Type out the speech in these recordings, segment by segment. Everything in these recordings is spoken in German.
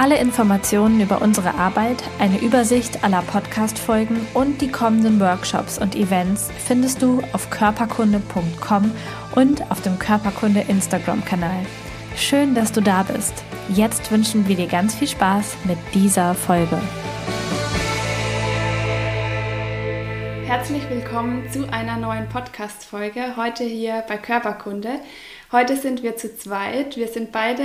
Alle Informationen über unsere Arbeit, eine Übersicht aller Podcast-Folgen und die kommenden Workshops und Events findest du auf körperkunde.com und auf dem Körperkunde Instagram-Kanal. Schön, dass du da bist. Jetzt wünschen wir dir ganz viel Spaß mit dieser Folge. Herzlich willkommen zu einer neuen Podcast-Folge. Heute hier bei Körperkunde. Heute sind wir zu zweit. Wir sind beide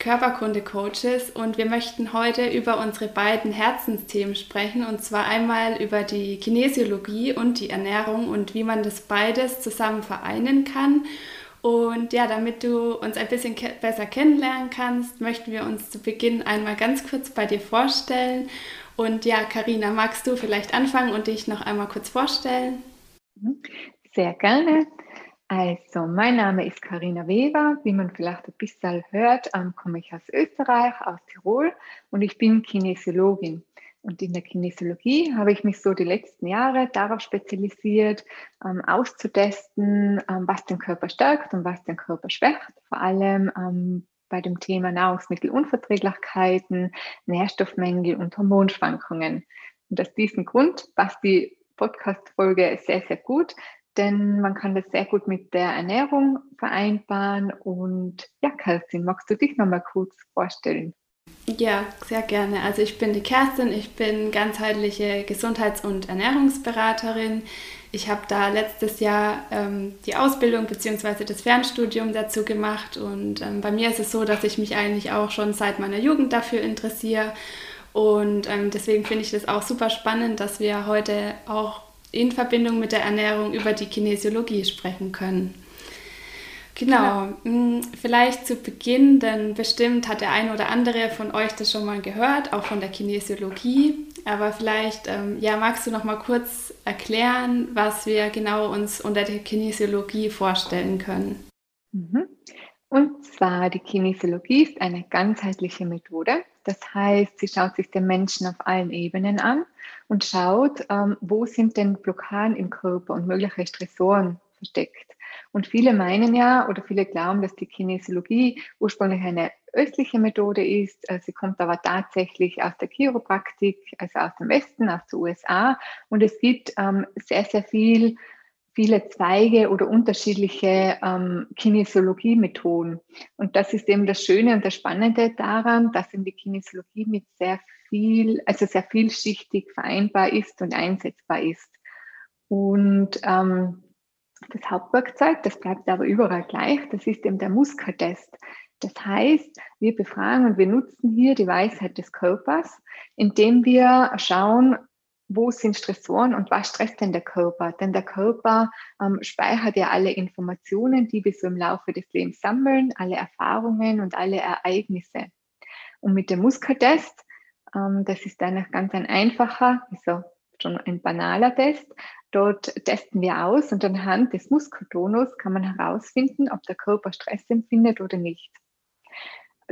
Körperkunde-Coaches und wir möchten heute über unsere beiden Herzensthemen sprechen und zwar einmal über die Kinesiologie und die Ernährung und wie man das beides zusammen vereinen kann. Und ja, damit du uns ein bisschen ke besser kennenlernen kannst, möchten wir uns zu Beginn einmal ganz kurz bei dir vorstellen. Und ja, Karina, magst du vielleicht anfangen und dich noch einmal kurz vorstellen? Sehr gerne. Also, mein Name ist Karina Weber. Wie man vielleicht ein bisschen hört, ähm, komme ich aus Österreich, aus Tirol und ich bin Kinesiologin. Und in der Kinesiologie habe ich mich so die letzten Jahre darauf spezialisiert, ähm, auszutesten, ähm, was den Körper stärkt und was den Körper schwächt. Vor allem ähm, bei dem Thema Nahrungsmittelunverträglichkeiten, Nährstoffmängel und Hormonschwankungen. Und aus diesem Grund passt die Podcast-Folge sehr, sehr gut, denn man kann das sehr gut mit der Ernährung vereinbaren. Und ja, Kerstin, magst du dich nochmal kurz vorstellen? Ja, sehr gerne. Also ich bin die Kerstin, ich bin ganzheitliche Gesundheits- und Ernährungsberaterin. Ich habe da letztes Jahr ähm, die Ausbildung bzw. das Fernstudium dazu gemacht und ähm, bei mir ist es so, dass ich mich eigentlich auch schon seit meiner Jugend dafür interessiere und ähm, deswegen finde ich das auch super spannend, dass wir heute auch in Verbindung mit der Ernährung über die Kinesiologie sprechen können. Genau, ja. Hm, vielleicht zu Beginn, denn bestimmt hat der eine oder andere von euch das schon mal gehört, auch von der Kinesiologie. Aber vielleicht, ähm, ja, magst du noch mal kurz erklären, was wir genau uns unter der Kinesiologie vorstellen können? Mhm. Und zwar die Kinesiologie ist eine ganzheitliche Methode. Das heißt, sie schaut sich den Menschen auf allen Ebenen an und schaut, ähm, wo sind denn Blockaden im Körper und mögliche Stressoren versteckt. Und viele meinen ja oder viele glauben, dass die Kinesiologie ursprünglich eine östliche Methode ist. Äh, sie kommt aber tatsächlich aus der Chiropraktik, also aus dem Westen, aus den USA. Und es gibt ähm, sehr, sehr viel viele Zweige oder unterschiedliche ähm, Kinesiologie-Methoden. Und das ist eben das Schöne und das Spannende daran, dass eben die Kinesiologie mit sehr viel, also sehr vielschichtig vereinbar ist und einsetzbar ist. Und ähm, das Hauptwerkzeug, das bleibt aber überall gleich, das ist eben der Muskeltest. Das heißt, wir befragen und wir nutzen hier die Weisheit des Körpers, indem wir schauen, wo sind Stressoren und was stresst denn der Körper? Denn der Körper ähm, speichert ja alle Informationen, die wir so im Laufe des Lebens sammeln, alle Erfahrungen und alle Ereignisse. Und mit dem Muskeltest, das ist dann ganz ein einfacher, also schon ein banaler Test. Dort testen wir aus und anhand des Muskeltonus kann man herausfinden, ob der Körper Stress empfindet oder nicht.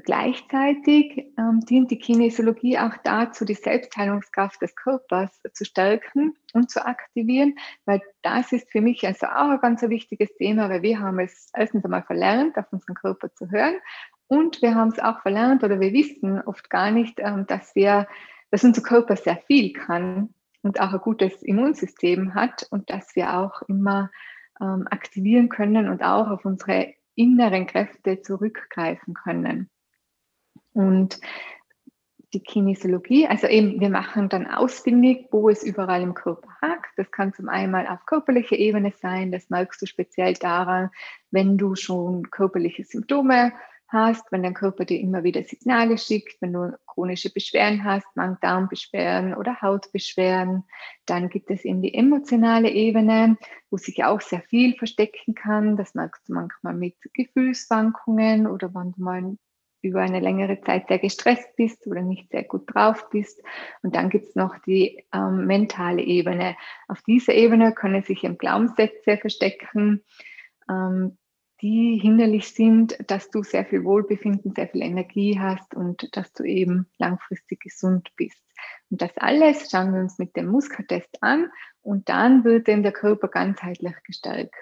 Gleichzeitig ähm, dient die Kinesiologie auch dazu, die Selbstheilungskraft des Körpers zu stärken und zu aktivieren, weil das ist für mich also auch ein ganz wichtiges Thema, weil wir haben es erstens einmal verlernt, auf unseren Körper zu hören und wir haben es auch verlernt oder wir wissen oft gar nicht, ähm, dass wir, dass unser Körper sehr viel kann und auch ein gutes Immunsystem hat und dass wir auch immer ähm, aktivieren können und auch auf unsere inneren Kräfte zurückgreifen können. Und die Kinesiologie, also eben, wir machen dann ausfindig, wo es überall im Körper hakt. Das kann zum einen auf körperlicher Ebene sein, das merkst du speziell daran, wenn du schon körperliche Symptome hast, wenn dein Körper dir immer wieder Signale schickt, wenn du chronische Beschwerden hast, Magen-Darm-Beschwerden oder Hautbeschwerden, dann gibt es eben die emotionale Ebene, wo sich auch sehr viel verstecken kann. Das merkst du manchmal mit Gefühlswankungen oder wenn du mal über eine längere Zeit sehr gestresst bist oder nicht sehr gut drauf bist. Und dann gibt es noch die ähm, mentale Ebene. Auf dieser Ebene können sich eben Glaubenssätze verstecken, ähm, die hinderlich sind, dass du sehr viel Wohlbefinden, sehr viel Energie hast und dass du eben langfristig gesund bist. Und das alles schauen wir uns mit dem Muskeltest an und dann wird eben der Körper ganzheitlich gestärkt.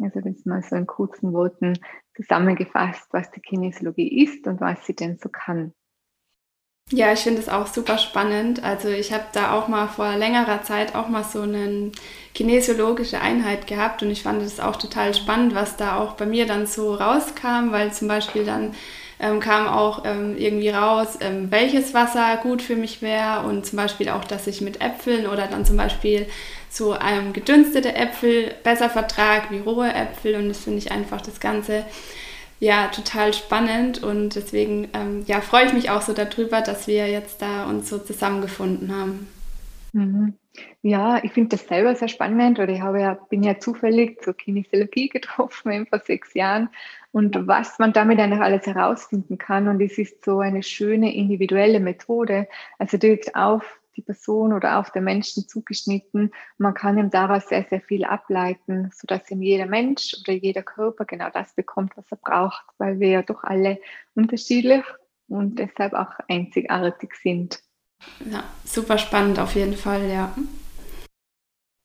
Also das mal so in kurzen Worten zusammengefasst, was die Kinesiologie ist und was sie denn so kann. Ja, ich finde es auch super spannend. Also ich habe da auch mal vor längerer Zeit auch mal so eine kinesiologische Einheit gehabt und ich fand es auch total spannend, was da auch bei mir dann so rauskam, weil zum Beispiel dann ähm, kam auch ähm, irgendwie raus, ähm, welches Wasser gut für mich wäre und zum Beispiel auch, dass ich mit Äpfeln oder dann zum Beispiel so gedünstete Äpfel besser vertrage wie rohe Äpfel und das finde ich einfach das Ganze ja total spannend und deswegen ähm, ja freue ich mich auch so darüber, dass wir jetzt da uns so zusammengefunden haben. Mhm. Ja, ich finde das selber sehr spannend oder ich habe ja, bin ja zufällig zur Kinesiologie getroffen vor sechs Jahren und was man damit einfach alles herausfinden kann und es ist so eine schöne individuelle Methode, also direkt auf die Person oder auf den Menschen zugeschnitten. Man kann ihm daraus sehr, sehr viel ableiten, sodass ihm jeder Mensch oder jeder Körper genau das bekommt, was er braucht, weil wir ja doch alle unterschiedlich und deshalb auch einzigartig sind. Ja, super spannend auf jeden Fall, ja.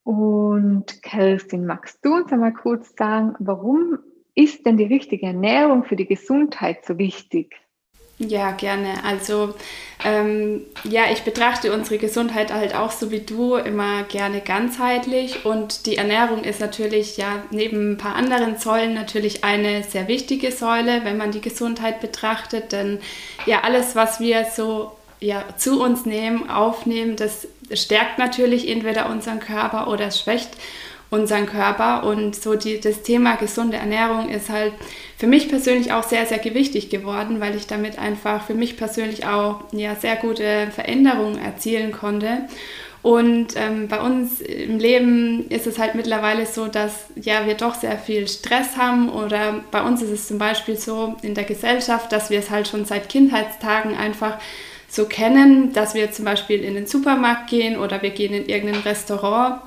Und Kerstin, magst du uns einmal kurz sagen, warum ist denn die richtige Ernährung für die Gesundheit so wichtig? Ja, gerne. Also ähm, ja, ich betrachte unsere Gesundheit halt auch so wie du immer gerne ganzheitlich und die Ernährung ist natürlich ja neben ein paar anderen Säulen natürlich eine sehr wichtige Säule, wenn man die Gesundheit betrachtet, denn ja alles, was wir so ja, zu uns nehmen, aufnehmen, das stärkt natürlich entweder unseren Körper oder schwächt unseren Körper. Und so die, das Thema gesunde Ernährung ist halt für mich persönlich auch sehr, sehr gewichtig geworden, weil ich damit einfach für mich persönlich auch ja, sehr gute Veränderungen erzielen konnte. Und ähm, bei uns im Leben ist es halt mittlerweile so, dass ja, wir doch sehr viel Stress haben oder bei uns ist es zum Beispiel so in der Gesellschaft, dass wir es halt schon seit Kindheitstagen einfach so kennen, dass wir zum Beispiel in den Supermarkt gehen oder wir gehen in irgendein Restaurant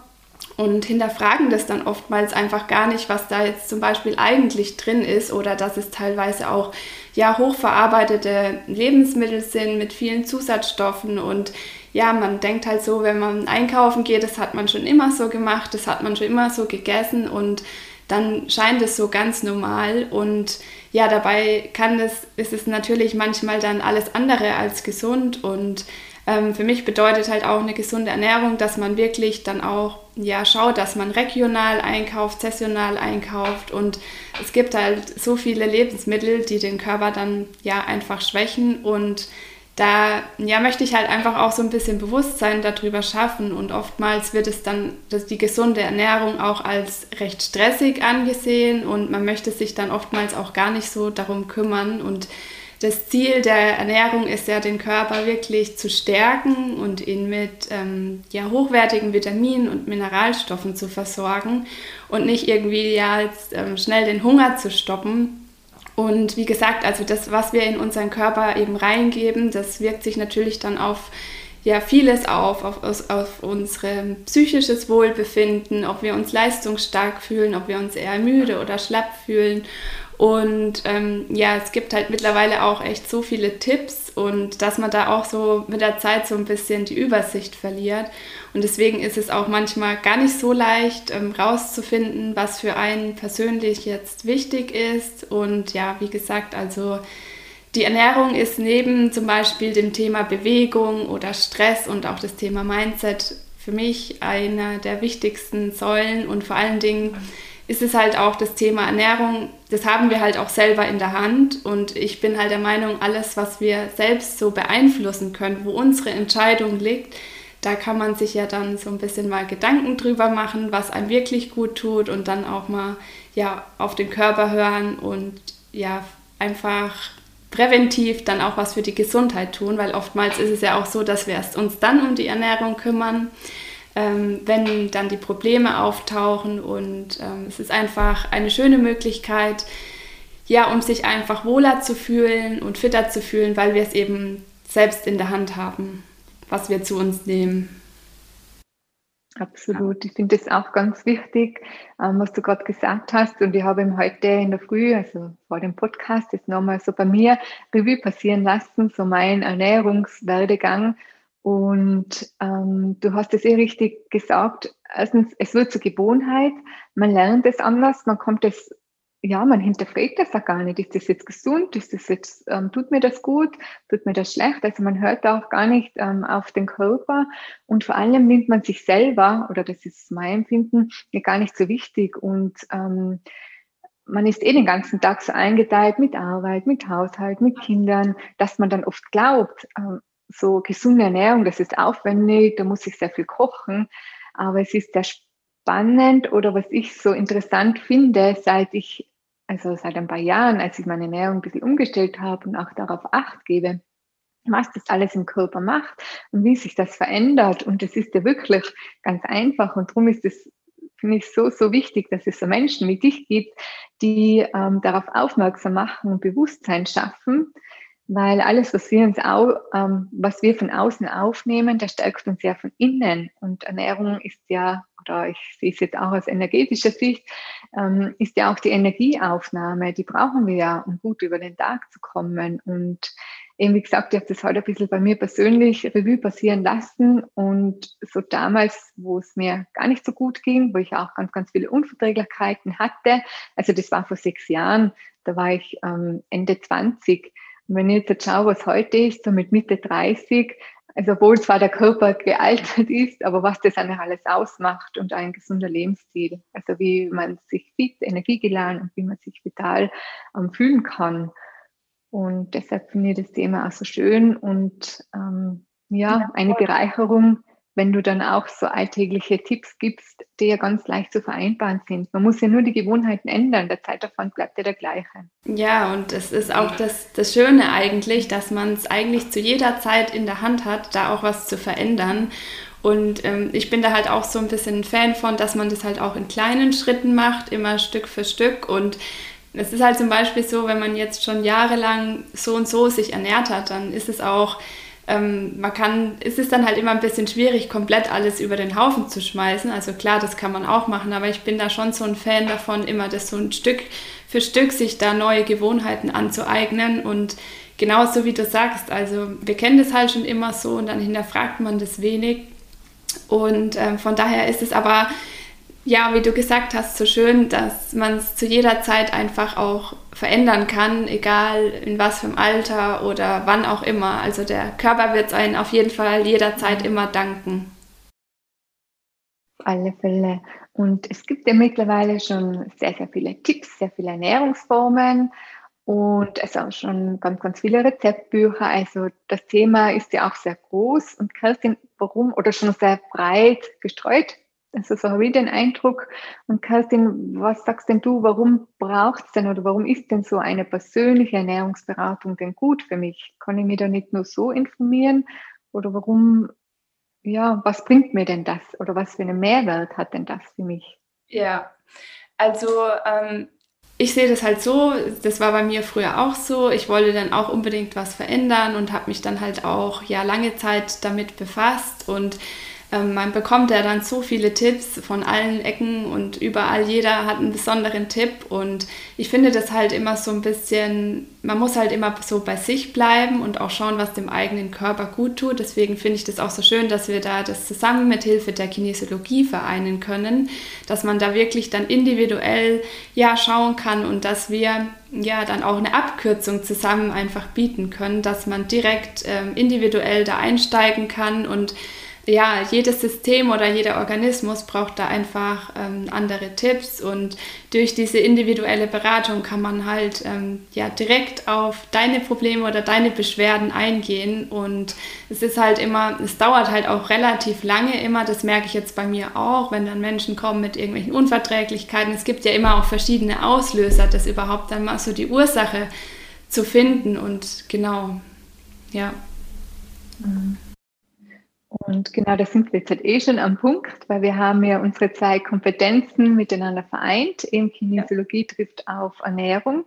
und hinterfragen das dann oftmals einfach gar nicht, was da jetzt zum Beispiel eigentlich drin ist oder dass es teilweise auch ja hochverarbeitete Lebensmittel sind mit vielen Zusatzstoffen und ja, man denkt halt so, wenn man einkaufen geht, das hat man schon immer so gemacht, das hat man schon immer so gegessen und dann scheint es so ganz normal und ja, dabei kann es, ist es natürlich manchmal dann alles andere als gesund und ähm, für mich bedeutet halt auch eine gesunde Ernährung, dass man wirklich dann auch ja, schaut, dass man regional einkauft, saisonal einkauft. Und es gibt halt so viele Lebensmittel, die den Körper dann ja einfach schwächen. Und da ja, möchte ich halt einfach auch so ein bisschen Bewusstsein darüber schaffen. Und oftmals wird es dann dass die gesunde Ernährung auch als recht stressig angesehen. Und man möchte sich dann oftmals auch gar nicht so darum kümmern. Und das Ziel der Ernährung ist ja, den Körper wirklich zu stärken und ihn mit ähm, ja, hochwertigen Vitaminen und Mineralstoffen zu versorgen und nicht irgendwie ja, jetzt, ähm, schnell den Hunger zu stoppen. Und wie gesagt, also das, was wir in unseren Körper eben reingeben, das wirkt sich natürlich dann auf ja vieles auf, auf, auf unsere psychisches Wohlbefinden, ob wir uns leistungsstark fühlen, ob wir uns eher müde oder schlapp fühlen. Und ähm, ja, es gibt halt mittlerweile auch echt so viele Tipps und dass man da auch so mit der Zeit so ein bisschen die Übersicht verliert. Und deswegen ist es auch manchmal gar nicht so leicht ähm, rauszufinden, was für einen persönlich jetzt wichtig ist. Und ja, wie gesagt, also die Ernährung ist neben zum Beispiel dem Thema Bewegung oder Stress und auch das Thema Mindset für mich einer der wichtigsten Säulen und vor allen Dingen ist es halt auch das Thema Ernährung, das haben wir halt auch selber in der Hand. Und ich bin halt der Meinung, alles, was wir selbst so beeinflussen können, wo unsere Entscheidung liegt, da kann man sich ja dann so ein bisschen mal Gedanken drüber machen, was einem wirklich gut tut und dann auch mal ja auf den Körper hören und ja einfach präventiv dann auch was für die Gesundheit tun, weil oftmals ist es ja auch so, dass wir erst uns dann um die Ernährung kümmern ähm, wenn dann die Probleme auftauchen. Und ähm, es ist einfach eine schöne Möglichkeit, ja, um sich einfach wohler zu fühlen und fitter zu fühlen, weil wir es eben selbst in der Hand haben, was wir zu uns nehmen. Absolut. Ich finde das auch ganz wichtig, ähm, was du gerade gesagt hast. Und ich habe ihm heute in der Früh, also vor dem Podcast, jetzt nochmal so bei mir Revue passieren lassen, so mein Ernährungswerdegang. Und ähm, du hast es eh richtig gesagt. Erstens, es wird zur Gewohnheit. Man lernt es anders. Man kommt es ja, man hinterfragt das auch gar nicht. Ist das jetzt gesund? Ist das jetzt, ähm, tut mir das gut? Tut mir das schlecht? Also man hört auch gar nicht ähm, auf den Körper und vor allem nimmt man sich selber, oder das ist mein Empfinden, gar nicht so wichtig und ähm, man ist eh den ganzen Tag so eingeteilt mit Arbeit, mit Haushalt, mit Kindern, dass man dann oft glaubt, ähm, so gesunde Ernährung, das ist aufwendig, da muss ich sehr viel kochen, aber es ist sehr spannend oder was ich so interessant finde, seit ich also seit ein paar Jahren, als ich meine Ernährung ein bisschen umgestellt habe und auch darauf Acht gebe, was das alles im Körper macht und wie sich das verändert. Und das ist ja wirklich ganz einfach. Und darum ist es, finde ich, so, so wichtig, dass es so Menschen wie dich gibt, die ähm, darauf aufmerksam machen und Bewusstsein schaffen. Weil alles, was wir au, ähm, was wir von außen aufnehmen, das stärkt uns ja von innen. Und Ernährung ist ja oder ich sehe es jetzt auch aus energetischer Sicht, ähm, ist ja auch die Energieaufnahme, die brauchen wir ja, um gut über den Tag zu kommen. Und eben wie gesagt, ich habe das heute ein bisschen bei mir persönlich Revue passieren lassen und so damals, wo es mir gar nicht so gut ging, wo ich auch ganz, ganz viele Unverträglichkeiten hatte, also das war vor sechs Jahren, da war ich ähm, Ende 20. Und wenn ich jetzt schaue, was heute ist, so mit Mitte 30, also obwohl zwar der Körper gealtert ist, aber was das eigentlich alles ausmacht und ein gesunder Lebensstil. Also wie man sich fit, energiegeladen und wie man sich vital ähm, fühlen kann. Und deshalb finde ich das Thema auch so schön und ähm, ja, eine Bereicherung wenn du dann auch so alltägliche Tipps gibst, die ja ganz leicht zu vereinbaren sind. Man muss ja nur die Gewohnheiten ändern, der Zeitaufwand bleibt ja der gleiche. Ja, und es ist auch das, das Schöne eigentlich, dass man es eigentlich zu jeder Zeit in der Hand hat, da auch was zu verändern. Und ähm, ich bin da halt auch so ein bisschen ein Fan von, dass man das halt auch in kleinen Schritten macht, immer Stück für Stück. Und es ist halt zum Beispiel so, wenn man jetzt schon jahrelang so und so sich ernährt hat, dann ist es auch ähm, man kann, ist es dann halt immer ein bisschen schwierig, komplett alles über den Haufen zu schmeißen. Also klar, das kann man auch machen, aber ich bin da schon so ein Fan davon, immer das so ein Stück für Stück sich da neue Gewohnheiten anzueignen und genauso wie du sagst, also wir kennen das halt schon immer so und dann hinterfragt man das wenig und ähm, von daher ist es aber ja, wie du gesagt hast, so schön, dass man es zu jeder Zeit einfach auch verändern kann, egal in was für einem Alter oder wann auch immer. Also der Körper wird es einen auf jeden Fall jederzeit immer danken. Auf alle Fälle. Und es gibt ja mittlerweile schon sehr, sehr viele Tipps, sehr viele Ernährungsformen und es auch schon ganz, ganz viele Rezeptbücher. Also das Thema ist ja auch sehr groß. Und Kerstin, warum oder schon sehr breit gestreut? Also so habe ich den Eindruck. Und Kerstin, was sagst denn du, warum braucht es denn oder warum ist denn so eine persönliche Ernährungsberatung denn gut für mich? Kann ich mich da nicht nur so informieren? Oder warum, ja, was bringt mir denn das? Oder was für einen Mehrwert hat denn das für mich? Ja, also ähm, ich sehe das halt so, das war bei mir früher auch so. Ich wollte dann auch unbedingt was verändern und habe mich dann halt auch ja lange Zeit damit befasst und man bekommt ja dann so viele Tipps von allen Ecken und überall jeder hat einen besonderen Tipp und ich finde das halt immer so ein bisschen, man muss halt immer so bei sich bleiben und auch schauen, was dem eigenen Körper gut tut. Deswegen finde ich das auch so schön, dass wir da das zusammen mit Hilfe der Kinesiologie vereinen können, dass man da wirklich dann individuell ja schauen kann und dass wir ja dann auch eine Abkürzung zusammen einfach bieten können, dass man direkt ähm, individuell da einsteigen kann und ja, jedes System oder jeder Organismus braucht da einfach ähm, andere Tipps und durch diese individuelle Beratung kann man halt ähm, ja direkt auf deine Probleme oder deine Beschwerden eingehen und es ist halt immer, es dauert halt auch relativ lange immer, das merke ich jetzt bei mir auch, wenn dann Menschen kommen mit irgendwelchen Unverträglichkeiten. Es gibt ja immer auch verschiedene Auslöser, das überhaupt dann mal so die Ursache zu finden und genau, ja. Mhm. Und genau da sind wir jetzt halt eh schon am Punkt, weil wir haben ja unsere zwei Kompetenzen miteinander vereint. Eben Kinesiologie trifft auf Ernährung.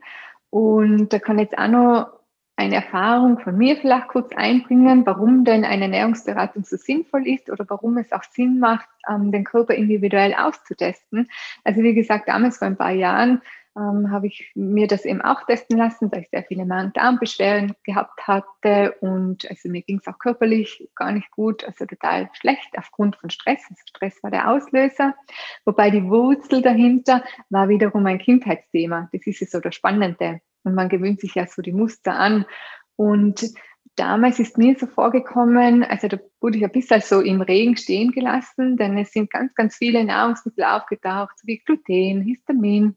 Und da kann jetzt auch noch eine Erfahrung von mir vielleicht kurz einbringen, warum denn eine Ernährungsberatung so sinnvoll ist oder warum es auch Sinn macht, ähm, den Körper individuell auszutesten. Also wie gesagt, damals vor ein paar Jahren ähm, habe ich mir das eben auch testen lassen, da ich sehr viele Magen-Darm-Beschwerden gehabt hatte und also mir ging es auch körperlich gar nicht gut, also total schlecht aufgrund von Stress. Also Stress war der Auslöser, wobei die Wurzel dahinter war wiederum ein Kindheitsthema. Das ist ja so das Spannende und man gewöhnt sich ja so die Muster an und damals ist mir so vorgekommen, also da wurde ich ein bisschen so im Regen stehen gelassen, denn es sind ganz, ganz viele Nahrungsmittel aufgetaucht, wie Gluten, Histamin,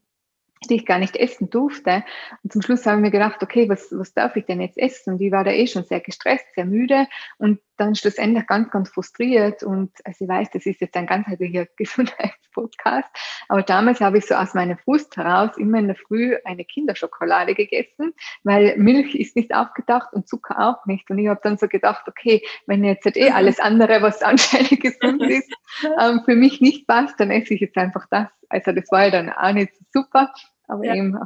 die ich gar nicht essen durfte. Und zum Schluss habe ich mir gedacht, okay, was, was darf ich denn jetzt essen? Und ich war da eh schon sehr gestresst, sehr müde und dann schlussendlich ganz, ganz frustriert. Und also ich weiß, das ist jetzt ein ganzheitlicher Gesundheitspodcast, aber damals habe ich so aus meiner Frust heraus immer in der Früh eine Kinderschokolade gegessen, weil Milch ist nicht aufgetaucht und Zucker auch nicht. Und ich habe dann so gedacht, okay, wenn jetzt halt eh alles andere, was anscheinend gesund ist, ähm, für mich nicht passt, dann esse ich jetzt einfach das. Also das war ja dann auch nicht super, aber ja. eben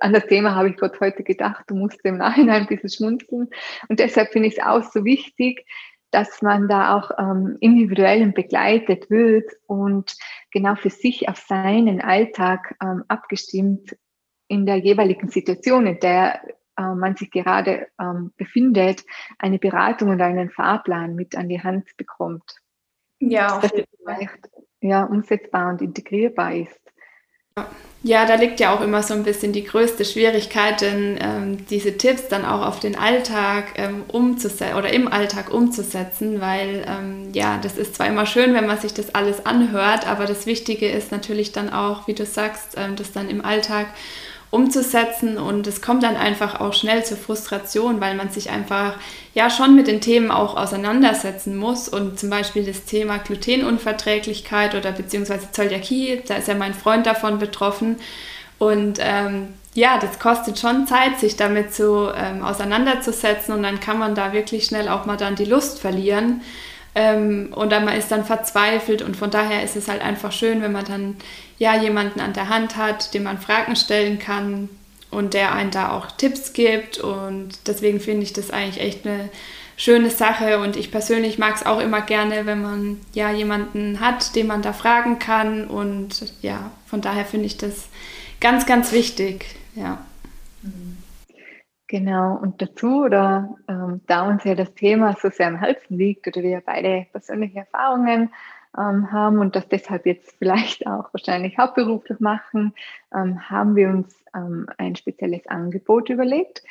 an das Thema habe ich gerade heute gedacht, du musst im Nachhinein ein bisschen schmunzeln. Und deshalb finde ich es auch so wichtig, dass man da auch ähm, individuell begleitet wird und genau für sich auf seinen Alltag ähm, abgestimmt in der jeweiligen Situation, in der äh, man sich gerade ähm, befindet, eine Beratung und einen Fahrplan mit an die Hand bekommt. Ja, auf jeden Fall. Ja, umsetzbar und integrierbar ist. Ja, da liegt ja auch immer so ein bisschen die größte Schwierigkeit, denn ähm, diese Tipps dann auch auf den Alltag ähm, umzusetzen oder im Alltag umzusetzen, weil ähm, ja, das ist zwar immer schön, wenn man sich das alles anhört, aber das Wichtige ist natürlich dann auch, wie du sagst, ähm, das dann im Alltag umzusetzen und es kommt dann einfach auch schnell zur Frustration, weil man sich einfach ja schon mit den Themen auch auseinandersetzen muss und zum Beispiel das Thema Glutenunverträglichkeit oder beziehungsweise Zöliakie, da ist ja mein Freund davon betroffen und ähm, ja, das kostet schon Zeit, sich damit zu ähm, auseinanderzusetzen und dann kann man da wirklich schnell auch mal dann die Lust verlieren. Ähm, und dann man ist dann verzweifelt und von daher ist es halt einfach schön, wenn man dann ja jemanden an der Hand hat, dem man Fragen stellen kann und der einen da auch Tipps gibt und deswegen finde ich das eigentlich echt eine schöne Sache und ich persönlich mag es auch immer gerne, wenn man ja jemanden hat, den man da fragen kann und ja, von daher finde ich das ganz, ganz wichtig, ja. Mhm. Genau, und dazu, oder ähm, da uns ja das Thema so sehr am Herzen liegt oder wir beide persönliche Erfahrungen ähm, haben und das deshalb jetzt vielleicht auch wahrscheinlich hauptberuflich machen, ähm, haben wir uns ähm, ein spezielles Angebot überlegt.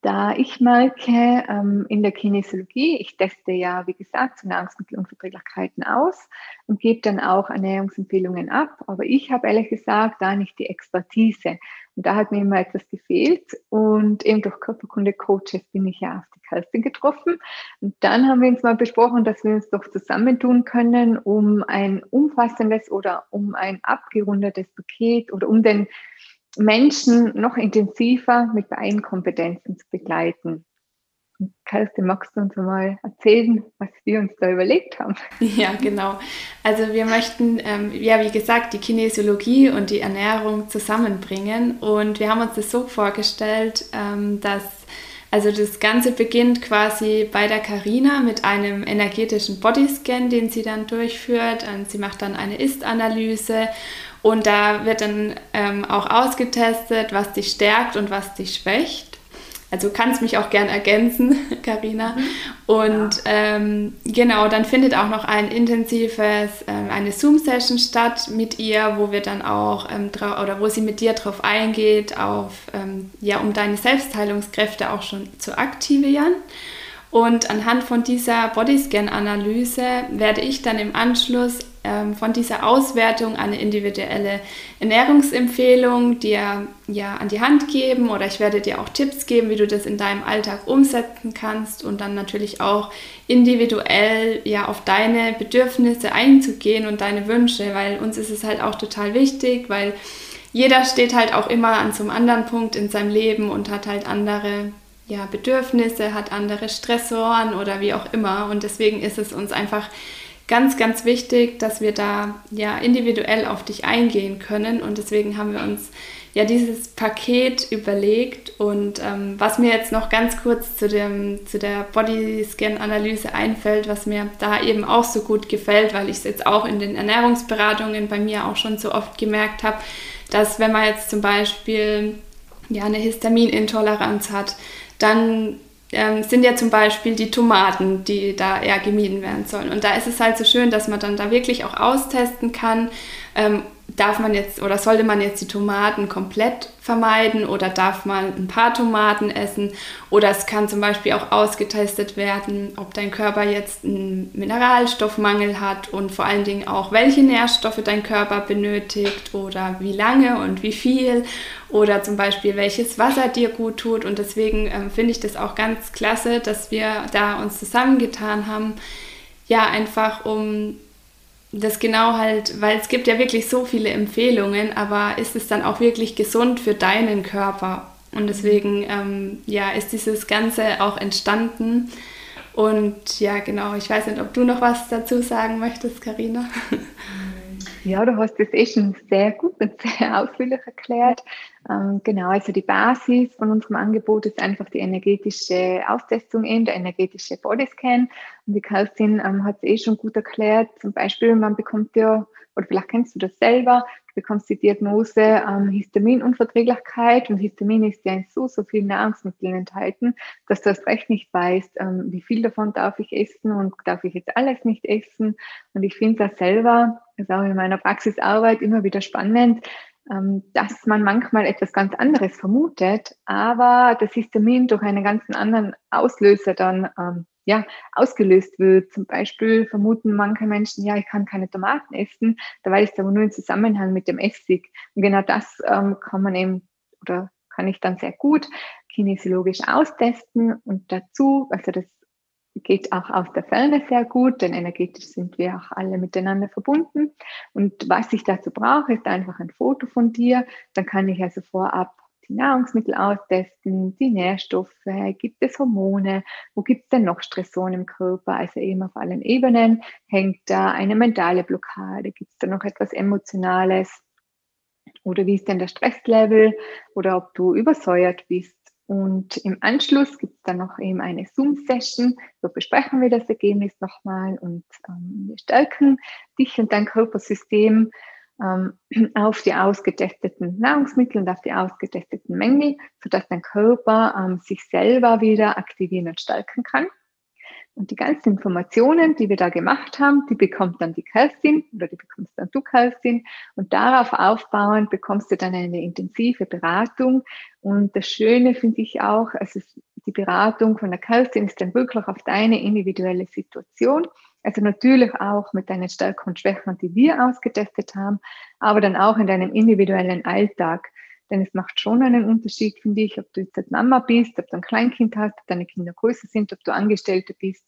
Da ich merke, ähm, in der Kinesiologie, ich teste ja, wie gesagt, zu Nahrungsmittelunverträglichkeiten aus und gebe dann auch Ernährungsempfehlungen ab. Aber ich habe ehrlich gesagt da nicht die Expertise. Und da hat mir immer etwas gefehlt. Und eben durch Körperkunde-Coaches bin ich ja auf die Kerstin getroffen. Und dann haben wir uns mal besprochen, dass wir uns doch zusammentun können, um ein umfassendes oder um ein abgerundetes Paket oder um den Menschen noch intensiver mit beiden Kompetenzen zu begleiten. Kerstin, magst du uns mal erzählen, was wir uns da überlegt haben? Ja, genau. Also wir möchten, ähm, ja, wie gesagt, die Kinesiologie und die Ernährung zusammenbringen. Und wir haben uns das so vorgestellt, ähm, dass also das Ganze beginnt quasi bei der Karina mit einem energetischen Bodyscan, den sie dann durchführt. Und sie macht dann eine Ist-Analyse und da wird dann ähm, auch ausgetestet, was dich stärkt und was dich schwächt. Also kannst mich auch gern ergänzen, Karina. Und ja. ähm, genau, dann findet auch noch ein intensives, ähm, eine Zoom-Session statt mit ihr, wo wir dann auch ähm, oder wo sie mit dir drauf eingeht, auf ähm, ja, um deine Selbstheilungskräfte auch schon zu aktivieren. Und anhand von dieser Bodyscan-Analyse werde ich dann im Anschluss ähm, von dieser Auswertung eine individuelle Ernährungsempfehlung dir ja an die Hand geben oder ich werde dir auch Tipps geben, wie du das in deinem Alltag umsetzen kannst und dann natürlich auch individuell ja auf deine Bedürfnisse einzugehen und deine Wünsche, weil uns ist es halt auch total wichtig, weil jeder steht halt auch immer an so einem anderen Punkt in seinem Leben und hat halt andere ja, Bedürfnisse, hat andere Stressoren oder wie auch immer und deswegen ist es uns einfach ganz, ganz wichtig, dass wir da ja individuell auf dich eingehen können. Und deswegen haben wir uns ja dieses Paket überlegt. Und ähm, was mir jetzt noch ganz kurz zu, dem, zu der Bodyscan-Analyse einfällt, was mir da eben auch so gut gefällt, weil ich es jetzt auch in den Ernährungsberatungen bei mir auch schon so oft gemerkt habe, dass wenn man jetzt zum Beispiel ja, eine Histaminintoleranz hat, dann ähm, sind ja zum Beispiel die Tomaten, die da eher gemieden werden sollen. Und da ist es halt so schön, dass man dann da wirklich auch austesten kann, ähm, darf man jetzt oder sollte man jetzt die Tomaten komplett vermeiden oder darf man ein paar Tomaten essen? Oder es kann zum Beispiel auch ausgetestet werden, ob dein Körper jetzt einen Mineralstoffmangel hat und vor allen Dingen auch welche Nährstoffe dein Körper benötigt oder wie lange und wie viel oder zum Beispiel welches Wasser dir gut tut. Und deswegen ähm, finde ich das auch ganz klasse, dass wir da uns zusammengetan haben, ja einfach um das genau halt, weil es gibt ja wirklich so viele Empfehlungen, aber ist es dann auch wirklich gesund für deinen Körper? Und deswegen, ähm, ja, ist dieses Ganze auch entstanden. Und ja, genau, ich weiß nicht, ob du noch was dazu sagen möchtest, Karina. Ja, du hast das eh schon sehr gut und sehr ausführlich erklärt. Ähm, genau, also die Basis von unserem Angebot ist einfach die energetische Austestung in der energetische Bodyscan. Und die Kerstin ähm, hat es eh schon gut erklärt. Zum Beispiel, man bekommt ja, oder vielleicht kennst du das selber, du bekommst die Diagnose ähm, Histaminunverträglichkeit. Und Histamin ist ja in so, so vielen Nahrungsmitteln enthalten, dass du erst recht nicht weißt, ähm, wie viel davon darf ich essen und darf ich jetzt alles nicht essen. Und ich finde das selber, das ist auch in meiner Praxisarbeit immer wieder spannend, dass man manchmal etwas ganz anderes vermutet, aber das Histamin durch einen ganz anderen Auslöser dann ähm, ja, ausgelöst wird. Zum Beispiel vermuten manche Menschen, ja, ich kann keine Tomaten essen, dabei ist aber nur im Zusammenhang mit dem Essig. Und genau das ähm, kann man eben oder kann ich dann sehr gut kinesiologisch austesten und dazu, also das geht auch aus der Ferne sehr gut, denn energetisch sind wir auch alle miteinander verbunden. Und was ich dazu brauche, ist einfach ein Foto von dir. Dann kann ich also vorab die Nahrungsmittel austesten, die Nährstoffe, gibt es Hormone, wo gibt es denn noch Stressoren im Körper, also eben auf allen Ebenen, hängt da eine mentale Blockade, gibt es da noch etwas Emotionales oder wie ist denn der Stresslevel oder ob du übersäuert bist und im Anschluss gibt es dann noch eben eine Zoom-Session. Da besprechen wir das Ergebnis nochmal und ähm, wir stärken dich und dein Körpersystem ähm, auf die ausgetesteten Nahrungsmittel und auf die ausgetesteten Mängel, sodass dein Körper ähm, sich selber wieder aktivieren und stärken kann. Und die ganzen Informationen, die wir da gemacht haben, die bekommt dann die Kerstin oder die bekommst dann du, Kerstin. Und darauf aufbauend bekommst du dann eine intensive Beratung. Und das Schöne finde ich auch, also die Beratung von der Kerstin ist dann wirklich auf deine individuelle Situation. Also natürlich auch mit deinen Stärken und Schwächen, die wir ausgetestet haben, aber dann auch in deinem individuellen Alltag. Denn es macht schon einen Unterschied, finde ich, ob du jetzt Mama bist, ob du ein Kleinkind hast, ob deine Kinder größer sind, ob du Angestellte bist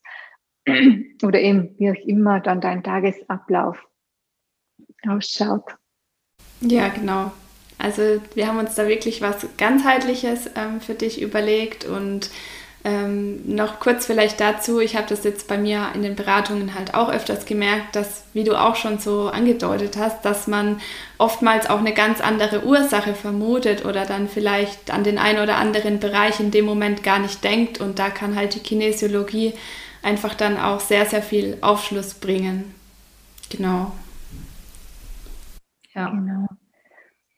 oder eben wie auch immer dann dein Tagesablauf ausschaut. Ja, genau. Also wir haben uns da wirklich was ganzheitliches ähm, für dich überlegt und ähm, noch kurz vielleicht dazu, ich habe das jetzt bei mir in den Beratungen halt auch öfters gemerkt, dass, wie du auch schon so angedeutet hast, dass man oftmals auch eine ganz andere Ursache vermutet oder dann vielleicht an den einen oder anderen Bereich in dem Moment gar nicht denkt und da kann halt die Kinesiologie einfach dann auch sehr, sehr viel Aufschluss bringen. Genau. Ja. Genau.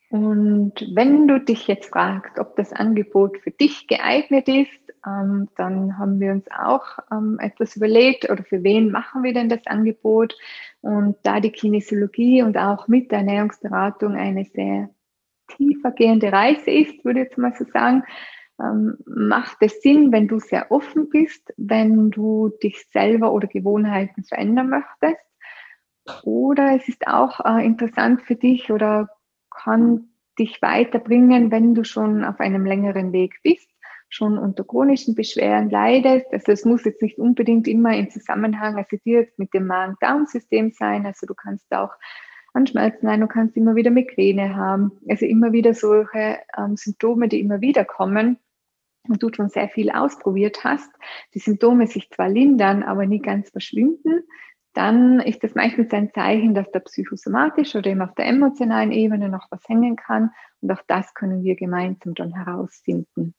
Und wenn du dich jetzt fragst, ob das Angebot für dich geeignet ist, ähm, dann haben wir uns auch ähm, etwas überlegt, oder für wen machen wir denn das Angebot? Und da die Kinesiologie und auch mit der Ernährungsberatung eine sehr tiefer gehende Reise ist, würde ich jetzt mal so sagen, ähm, macht es Sinn, wenn du sehr offen bist, wenn du dich selber oder Gewohnheiten verändern möchtest. Oder es ist auch äh, interessant für dich oder kann dich weiterbringen, wenn du schon auf einem längeren Weg bist schon unter chronischen Beschwerden leidest. Also es muss jetzt nicht unbedingt immer im Zusammenhang also direkt mit dem Magen-Darm-System sein. Also du kannst auch an Schmerzen ein, du kannst immer wieder Migräne haben. Also immer wieder solche ähm, Symptome, die immer wieder kommen und du schon sehr viel ausprobiert hast. Die Symptome sich zwar lindern, aber nie ganz verschwinden dann ist das meistens ein Zeichen, dass da psychosomatisch oder eben auf der emotionalen Ebene noch was hängen kann. Und auch das können wir gemeinsam dann herausfinden.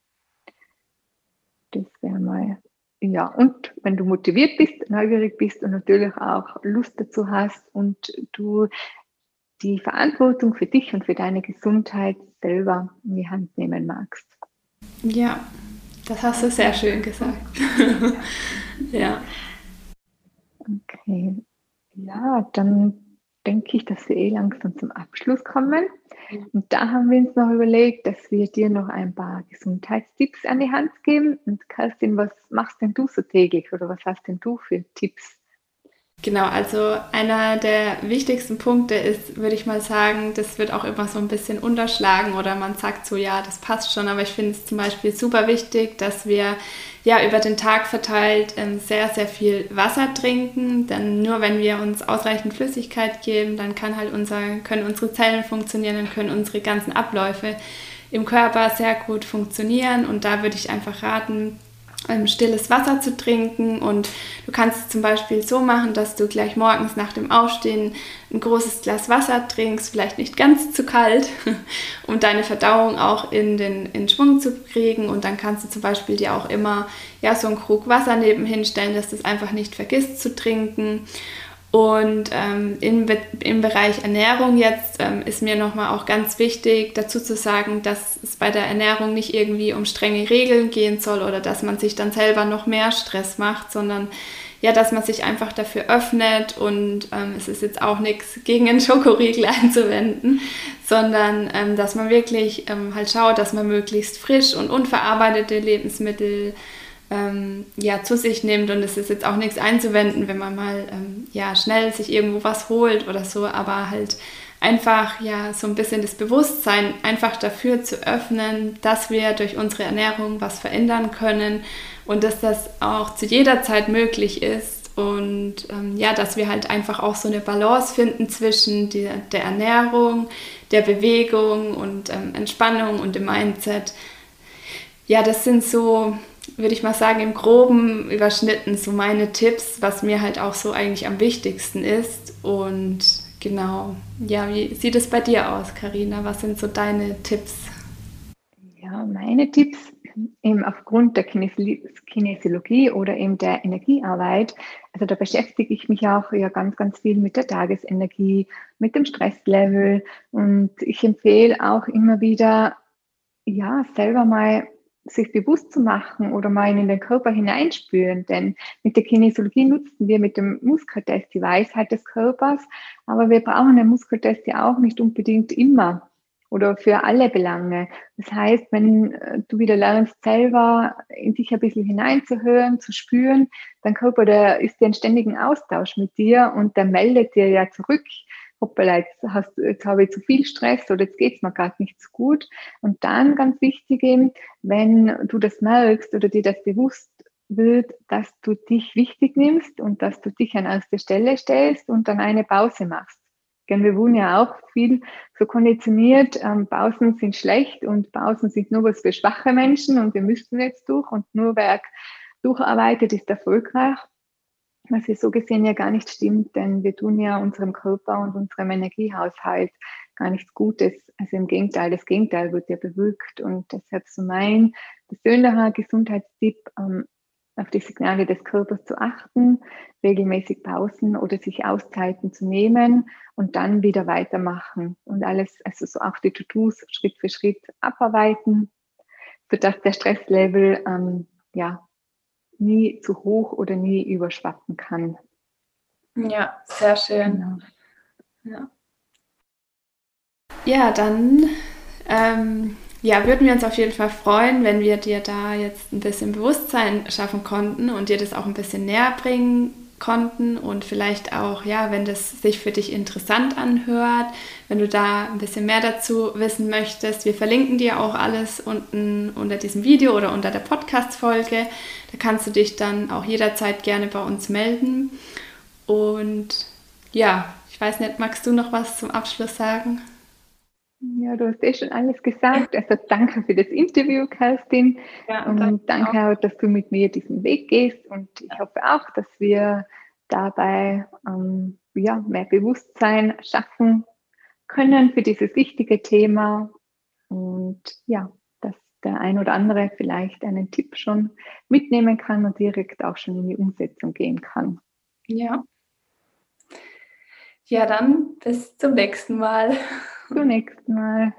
Das wäre mal, ja, und wenn du motiviert bist, neugierig bist und natürlich auch Lust dazu hast und du die Verantwortung für dich und für deine Gesundheit selber in die Hand nehmen magst. Ja, das hast du sehr schön gesagt. ja. Okay. Ja, dann denke ich, dass wir eh langsam zum Abschluss kommen. Und da haben wir uns noch überlegt, dass wir dir noch ein paar Gesundheitstipps an die Hand geben. Und Kerstin, was machst denn du so täglich oder was hast denn du für Tipps? Genau, also einer der wichtigsten Punkte ist, würde ich mal sagen, das wird auch immer so ein bisschen unterschlagen oder man sagt so, ja, das passt schon, aber ich finde es zum Beispiel super wichtig, dass wir ja über den Tag verteilt ähm, sehr, sehr viel Wasser trinken, denn nur wenn wir uns ausreichend Flüssigkeit geben, dann kann halt unser, können unsere Zellen funktionieren, dann können unsere ganzen Abläufe im Körper sehr gut funktionieren. Und da würde ich einfach raten, stilles Wasser zu trinken. Und du kannst es zum Beispiel so machen, dass du gleich morgens nach dem Aufstehen ein großes Glas Wasser trinkst, vielleicht nicht ganz zu kalt, um deine Verdauung auch in den in Schwung zu kriegen. Und dann kannst du zum Beispiel dir auch immer ja, so einen Krug Wasser nebenhin stellen, dass du es einfach nicht vergisst zu trinken. Und ähm, im, im Bereich Ernährung jetzt ähm, ist mir nochmal auch ganz wichtig dazu zu sagen, dass es bei der Ernährung nicht irgendwie um strenge Regeln gehen soll oder dass man sich dann selber noch mehr Stress macht, sondern ja, dass man sich einfach dafür öffnet und ähm, es ist jetzt auch nichts gegen einen Schokoriegel einzuwenden, sondern ähm, dass man wirklich ähm, halt schaut, dass man möglichst frisch und unverarbeitete Lebensmittel ähm, ja, zu sich nimmt. Und es ist jetzt auch nichts einzuwenden, wenn man mal ähm, ja, schnell sich irgendwo was holt oder so, aber halt einfach ja so ein bisschen das Bewusstsein einfach dafür zu öffnen, dass wir durch unsere Ernährung was verändern können und dass das auch zu jeder Zeit möglich ist und ähm, ja, dass wir halt einfach auch so eine Balance finden zwischen die, der Ernährung, der Bewegung und ähm, Entspannung und dem Mindset. Ja, das sind so würde ich mal sagen, im Groben überschnitten so meine Tipps, was mir halt auch so eigentlich am wichtigsten ist. Und genau, ja, wie sieht es bei dir aus, Karina? Was sind so deine Tipps? Ja, meine Tipps eben aufgrund der Kinesiologie oder eben der Energiearbeit, also da beschäftige ich mich auch ja ganz, ganz viel mit der Tagesenergie, mit dem Stresslevel und ich empfehle auch immer wieder, ja, selber mal sich bewusst zu machen oder mal in den Körper hineinspüren. Denn mit der Kinesiologie nutzen wir mit dem Muskeltest die Weisheit des Körpers, aber wir brauchen den Muskeltest ja auch nicht unbedingt immer oder für alle Belange. Das heißt, wenn äh, du wieder lernst, selber in dich ein bisschen hineinzuhören, zu spüren, dein Körper, der ist ja in ständigen Austausch mit dir und der meldet dir ja zurück, hoppala, jetzt, hast, jetzt habe ich zu viel Stress oder jetzt geht es mir gerade nicht so gut. Und dann ganz wichtig eben, wenn du das merkst oder dir das bewusst wird, dass du dich wichtig nimmst und dass du dich an erste Stelle stellst und dann eine Pause machst. Denn wir wurden ja auch viel so konditioniert, ähm, Pausen sind schlecht und Pausen sind nur was für schwache Menschen und wir müssten jetzt durch und nur wer durcharbeitet ist erfolgreich was ja so gesehen ja gar nicht stimmt, denn wir tun ja unserem Körper und unserem Energiehaushalt gar nichts Gutes. Also im Gegenteil, das Gegenteil wird ja bewirkt. Und deshalb so mein persönlicher Gesundheitstipp, ähm, auf die Signale des Körpers zu achten, regelmäßig Pausen oder sich Auszeiten zu nehmen und dann wieder weitermachen und alles, also so auch die To-Dos Schritt für Schritt abarbeiten, sodass der Stresslevel ähm, ja nie zu hoch oder nie überschwappen kann. Ja, sehr schön. Genau. Ja. ja, dann ähm, ja, würden wir uns auf jeden Fall freuen, wenn wir dir da jetzt ein bisschen Bewusstsein schaffen konnten und dir das auch ein bisschen näher bringen konnten und vielleicht auch, ja, wenn das sich für dich interessant anhört, wenn du da ein bisschen mehr dazu wissen möchtest. Wir verlinken dir auch alles unten unter diesem Video oder unter der Podcast-Folge. Da kannst du dich dann auch jederzeit gerne bei uns melden. Und ja, ich weiß nicht, magst du noch was zum Abschluss sagen? Ja, du hast eh schon alles gesagt. Also danke für das Interview, Kerstin. Ja, und danke auch, dass du mit mir diesen Weg gehst. Und ich hoffe auch, dass wir dabei ähm, ja, mehr Bewusstsein schaffen können für dieses wichtige Thema. Und ja, dass der ein oder andere vielleicht einen Tipp schon mitnehmen kann und direkt auch schon in die Umsetzung gehen kann. Ja. Ja, dann bis zum nächsten Mal. Zum nächsten Mal.